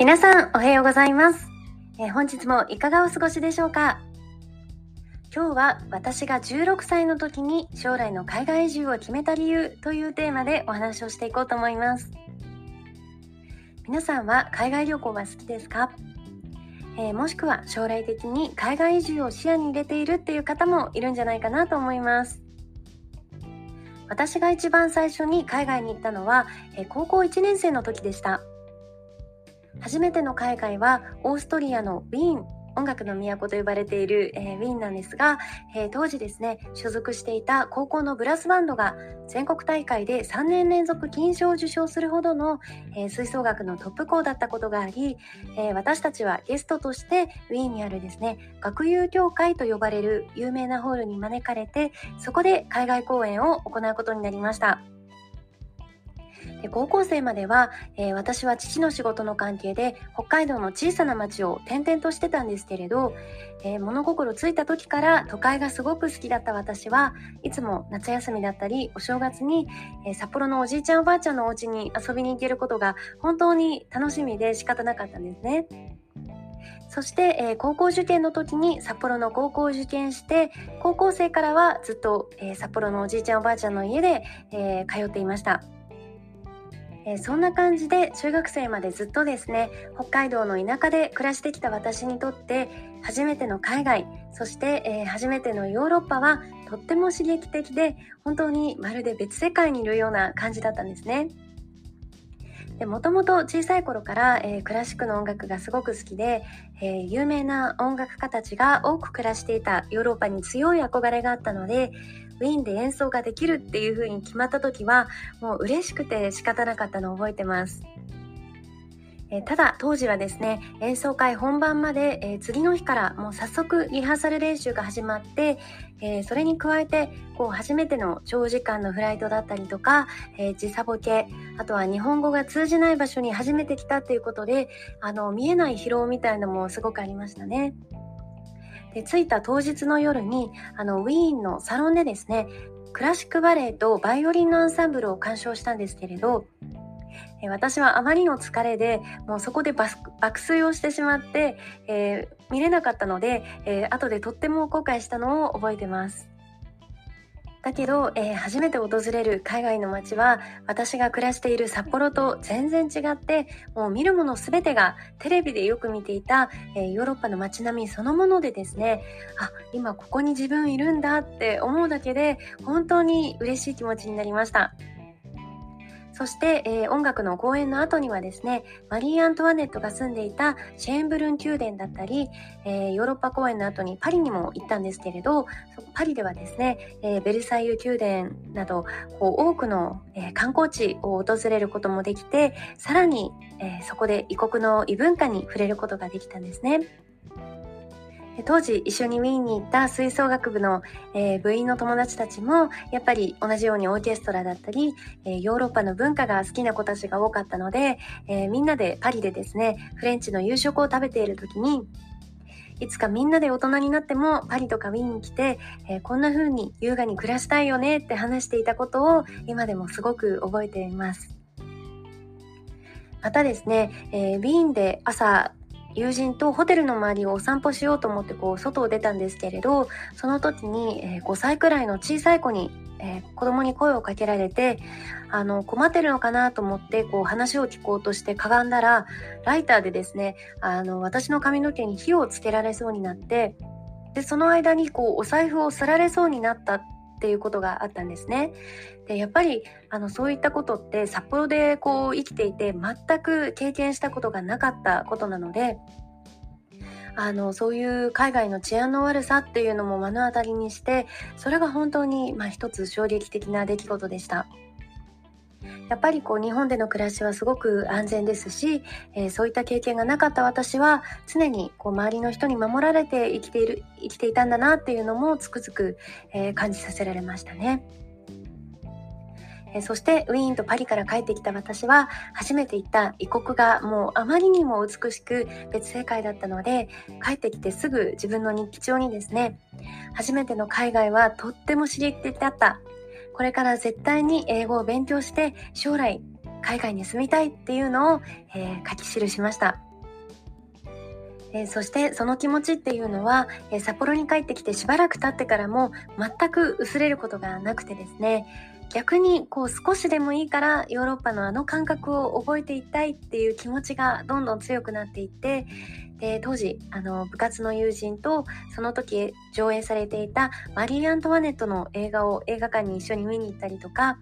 皆さんおはようございます、えー、本日もいかがお過ごしでしょうか？今日は私が16歳の時に将来の海外移住を決めた理由というテーマでお話をしていこうと思います。皆さんは海外旅行は好きですか？えー、もしくは将来的に海外移住を視野に入れているっていう方もいるんじゃないかなと思います。私が一番最初に海外に行ったのは、えー、高校1年生の時でした。初めての海外はオーストリアのウィーン音楽の都と呼ばれている、えー、ウィーンなんですが、えー、当時ですね所属していた高校のブラスバンドが全国大会で3年連続金賞を受賞するほどの、えー、吹奏楽のトップ校だったことがあり、え私たちはゲストとしてウィーンにあるですね学友協会と呼ばれる有名なホールに招かれてそこで海外公演を行うことになりました。で高校生までは、えー、私は父の仕事の関係で北海道の小さな町を転々としてたんですけれど、えー、物心ついた時から都会がすごく好きだった私はいつも夏休みだったりお正月に、えー、札幌のおじいちゃんおばあちゃんのお家に遊びに行けることが本当に楽しみで仕方なかったんですね。そして、えー、高校受験の時に札幌の高校を受験して高校生からはずっと、えー、札幌のおじいちゃんおばあちゃんの家で、えー、通っていました。えー、そんな感じで中学生までずっとですね北海道の田舎で暮らしてきた私にとって初めての海外そして、えー、初めてのヨーロッパはとっても刺激的で本当にまるで別世界にいるような感じだったんですね。もともと小さい頃から、えー、クラシックの音楽がすごく好きで、えー、有名な音楽家たちが多く暮らしていたヨーロッパに強い憧れがあったのでウィーンで演奏ができるっていう風に決まった時はもう嬉しくて仕方なかったのを覚えてます。えただ当時はですね演奏会本番まで、え、次の日からもう早速リハーサル練習が始まって、え、それに加えてこう初めての長時間のフライトだったりとか、え、時差ボケあとは日本語が通じない場所に初めて来たっていうことであの見えない疲労みたいなのもすごくありましたね。で着いた当日の夜にあのウィーンのサロンでですねクラシックバレエとバイオリンのアンサンブルを鑑賞したんですけれどえ私はあまりの疲れでもうそこで爆睡をしてしまって、えー、見れなかったので、えー、後でとっても後悔したのを覚えてます。だけど、えー、初めて訪れる海外の街は私が暮らしている札幌と全然違ってもう見るもの全てがテレビでよく見ていた、えー、ヨーロッパの街並みそのものでですねあ今ここに自分いるんだって思うだけで本当に嬉しい気持ちになりました。そして、えー、音楽の公演の後にはですね、マリー・アントワネットが住んでいたシェーンブルン宮殿だったり、えー、ヨーロッパ公演の後にパリにも行ったんですけれど、パリではですね、えー、ベルサイユ宮殿などこう多くの、え観光地を訪れることもできて、さらに、えそこで異国の異文化に触れることができたんですね。当時一緒にウィーンに行った吹奏楽部の、えー、部員の友達たちもやっぱり同じようにオーケストラだったり、えー、ヨーロッパの文化が好きな子たちが多かったので、えー、みんなでパリでですねフレンチの夕食を食べている時にいつかみんなで大人になってもパリとかウィーンに来て、えー、こんな風に優雅に暮らしたいよねって話していたことを今でもすごく覚えています。またですね、えー、ウィーンで朝友人とホテルの周りをお散歩しようと思ってこう外を出たんですけれどその時に、え、5歳くらいの小さい子に、えー、子供に声をかけられてあの困ってるのかなと思ってこう話を聞こうとしてかがんだらライターでですねあの私の髪の毛に火をつけられそうになってでその間にこうお財布をすられそうになったっていうことがあったんですね。でやっぱりあのそういったことって札幌でこう生きていて全く経験したことがなかったことなのであのそういう海外の治安の悪さっていうのも目の当たりにしてそれが本当に、まあ、一つ衝撃的な出来事でした。やっぱりこう日本での暮らしはすごく安全ですし、えー、そういった経験がなかった私は常にこう周りの人に守られて生きている生きていたんだなっていうのもつくづく、えー、感じさせられましたね。えそしてウィーンとパリから帰ってきた私は初めて行った異国がもうあまりにも美しく別世界だったので帰ってきてすぐ自分の日記帳にですね初めての海外はとっても刺激的だったこれから絶対に英語を勉強して将来海外に住みたいっていうのを、えー、書き記しました。えー、そしてその気持ちっていうのは、えー、札幌に帰ってきてしばらく経ってからも全く薄れることがなくてですね逆にこう少しでもいいからヨーロッパのあの感覚を覚えていきたいっていう気持ちがどんどん強くなっていってで当時あの部活の友人とその時上映されていたマリー・アントワネットの映画を映画館に一緒に見に行ったりとか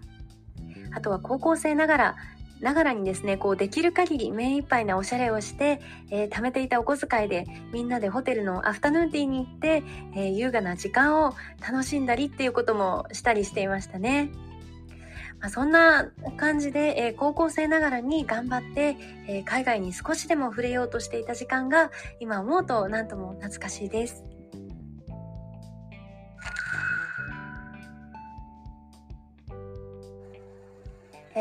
あとは高校生ながらながらにですねこうできる限り目いっぱいなおしゃれをして、えー、貯めていたお小遣いでみんなでホテルのアフタヌーンティーに行って、えー、優雅な時間を楽しんだりっていうこともしたりしていましたね。まあ、そんな感じで、えー、高校生ながらに頑張って、えー、海外に少しでも触れようとしていた時間が今思うと何とも懐かしいです。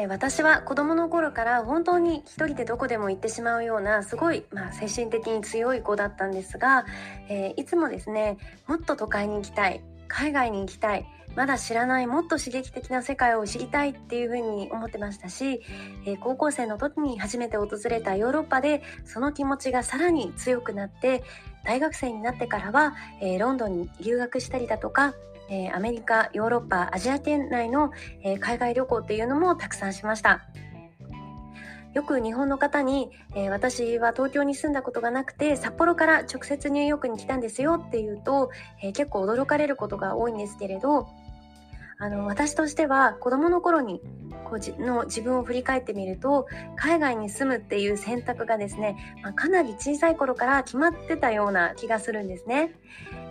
え私は子供の頃から本当に一人でどこでも行ってしまうようなすごい、まあ、精神的に強い子だったんですが、えー、いつもですねもっと都会に行きたい海外に行きたいまだ知らないもっと刺激的な世界を知りたいっていうふうに思ってましたし、えー、高校生の時に初めて訪れたヨーロッパでその気持ちがさらに強くなって大学生になってからは、えー、ロンドンに留学したりだとかえー、アメリカヨーロッパアジア圏内の、えー、海外旅行っていうのもたくさんしましたよく日本の方に、えー、私は東京に住んだことがなくて札幌から直接ニューヨークに来たんですよっていうと、え結構驚かれることが多いんですけれどあの私としては子どもの頃にこうじの自分を振り返ってみると海外に住むっていう選択がですね、まあ、かなり小さい頃から決まってたような気がするんですね。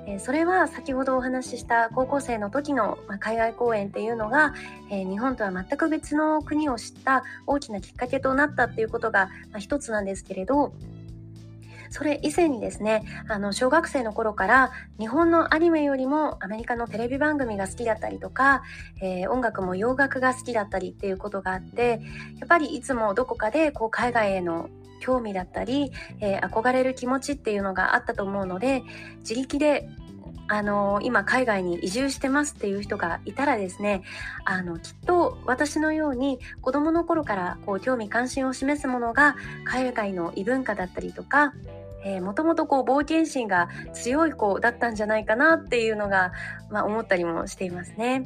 えそれは先ほどお話しした高校生の時の、ま海外公演っていうのが、え日本とは全く別の国を知った大きなきっかけとなったっていうことが、ま一つなんですけれどそれ以前にですねあの小学生の頃から日本のアニメよりもアメリカのテレビ番組が好きだったりとか、えー、音楽も洋楽が好きだったりっていうことがあってやっぱりいつもどこかでこう海外への興味だったり、えー、憧れる気持ちっていうのがあったと思うので自力であの今海外に移住してますっていう人がいたらですねあのきっと私のように子どもの頃からこう興味関心を示すものが海外の異文化だったりとかもともとこう冒険心が強い子だったんじゃないかなっていうのが、まあ、思ったりもしていますね。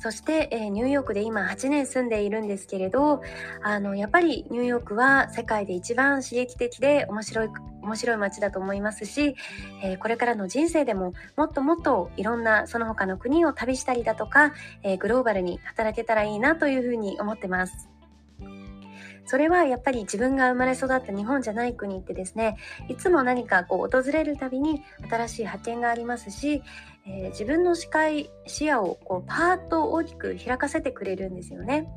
そして、えー、ニューヨークで今8年住んでいるんですけれどあのやっぱりニューヨークは世界で一番刺激的で面白い面白い街だと思いますし、えー、これからの人生でももっともっといろんなその他の国を旅したりだとか、えー、グローバルに働けたらいいなというふうに思ってます。それはやっぱり自分が生まれ育った日本じゃない国ってですねいつも何かこう訪れるたびに新しい発見がありますし、えー、自分の視界視野をこうパーッと大きく開かせてくれるんですよね。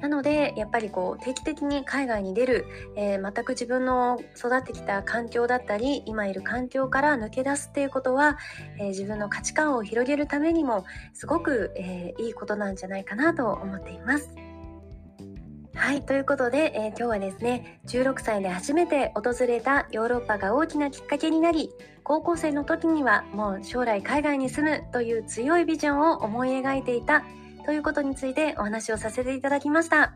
なのでやっぱりこう定期的に海外に出る、えー、全く自分の育ってきた環境だったり今いる環境から抜け出すっていうことは、えー、自分の価値観を広げるためにもすごく、えー、いいことなんじゃないかなと思っています。はい、ということで、えー、今日はですね、16歳で初めて訪れたヨーロッパが大きなきっかけになり、高校生の時にはもう将来海外に住むという強いビジョンを思い描いていたということについてお話をさせていただきました。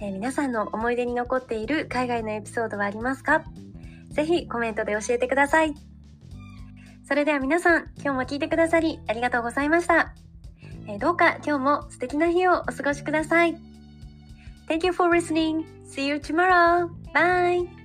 えー、皆さんの思い出に残っている海外のエピソードはありますか？ぜひコメントで教えてください。それでは皆さん、今日も聞いてくださりありがとうございました。えー、どうか今日も素敵な日をお過ごしください。Thank you for listening. See you tomorrow. Bye.